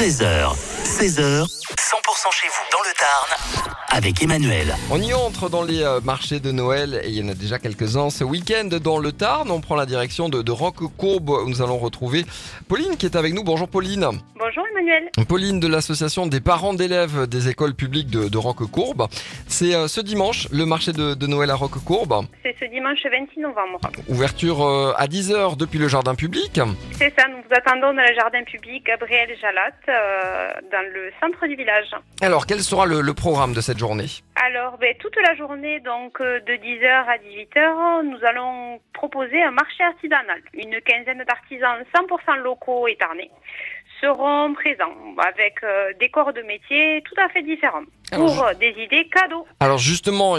13h, 16h, 100% chez vous dans le Tarn avec Emmanuel. On y entre dans les euh, marchés de Noël et il y en a déjà quelques-uns ce week-end dans le Tarn. On prend la direction de, de Roquecourbe où nous allons retrouver Pauline qui est avec nous. Bonjour Pauline. Bonjour Emmanuel. Pauline de l'association des parents d'élèves des écoles publiques de, de Roquecourbe. C'est euh, ce dimanche le marché de, de Noël à Roquecourbe. C'est ce dimanche 26 novembre. Ouverture euh, à 10h depuis le jardin public. C'est ça, nous vous attendons dans le jardin public Gabriel Jalat, euh, dans le centre du village. Alors quel sera le, le programme de cette journée Alors, ben, toute la journée, donc euh, de 10h à 18h, nous allons proposer un marché artisanal. Une quinzaine d'artisans 100% locaux et tarnés seront présents avec euh, des corps de métier tout à fait différents Alors, pour euh, des idées cadeaux. Alors justement,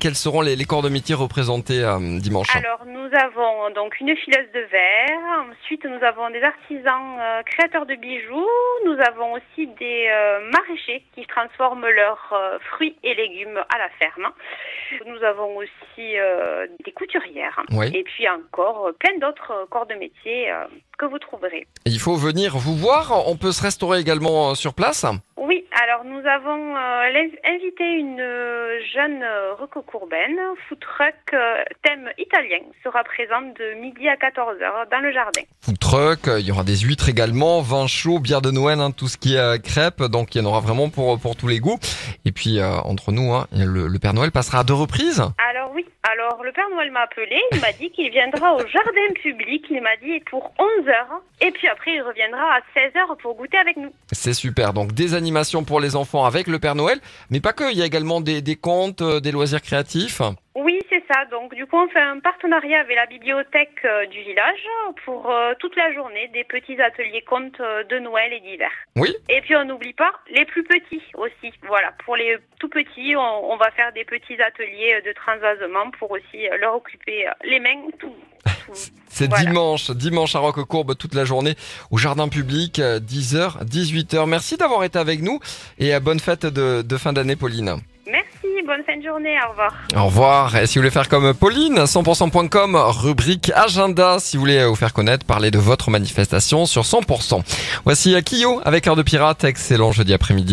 quels seront les, les corps de métier représentés euh, dimanche Alors, nous avons donc une fileuse de verre. Ensuite, nous avons des artisans euh, créateurs de bijoux. Nous avons aussi des euh, maraîchers qui transforment leurs euh, fruits et légumes à la ferme. Nous avons aussi des couturières. Oui. Et puis encore plein d'autres corps de métier que vous trouverez. Il faut venir vous voir. On peut se restaurer également sur place. Nous avons euh, invité une euh, jeune euh, recocourbaine, food truck thème italien, sera présente de midi à 14h dans le jardin. Food truck, il y aura des huîtres également, vin chaud, bière de Noël, hein, tout ce qui est crêpes. Donc il y en aura vraiment pour pour tous les goûts. Et puis entre nous, hein, le, le Père Noël passera à deux reprises. Oui, alors le Père Noël m'a appelé, il m'a dit qu'il viendra au jardin public, il m'a dit pour 11h, et puis après il reviendra à 16h pour goûter avec nous. C'est super. Donc des animations pour les enfants avec le Père Noël, mais pas que. Il y a également des, des contes, euh, des loisirs créatifs. Oui, ça, donc du coup on fait un partenariat avec la bibliothèque euh, du village pour euh, toute la journée des petits ateliers contes euh, de Noël et d'hiver. Oui. Et puis on n'oublie pas les plus petits aussi, voilà, pour les tout petits on, on va faire des petits ateliers de transvasement pour aussi leur occuper les mains, tout. tout. C'est Voilà. dimanche, dimanche à Roquecourbe toute la journée au jardin public, euh, 10h, 18h. Merci d'avoir été avec nous et euh, bonne fête de, de fin d'année, Pauline. Bonne fin de journée, au revoir. Au revoir. Et si vous voulez faire comme Pauline, 100%.com, rubrique agenda, si vous voulez euh, vous faire connaître, parler de votre manifestation sur 100%. Voici euh, Kyo avec Heure de Pirate. Excellent jeudi après-midi.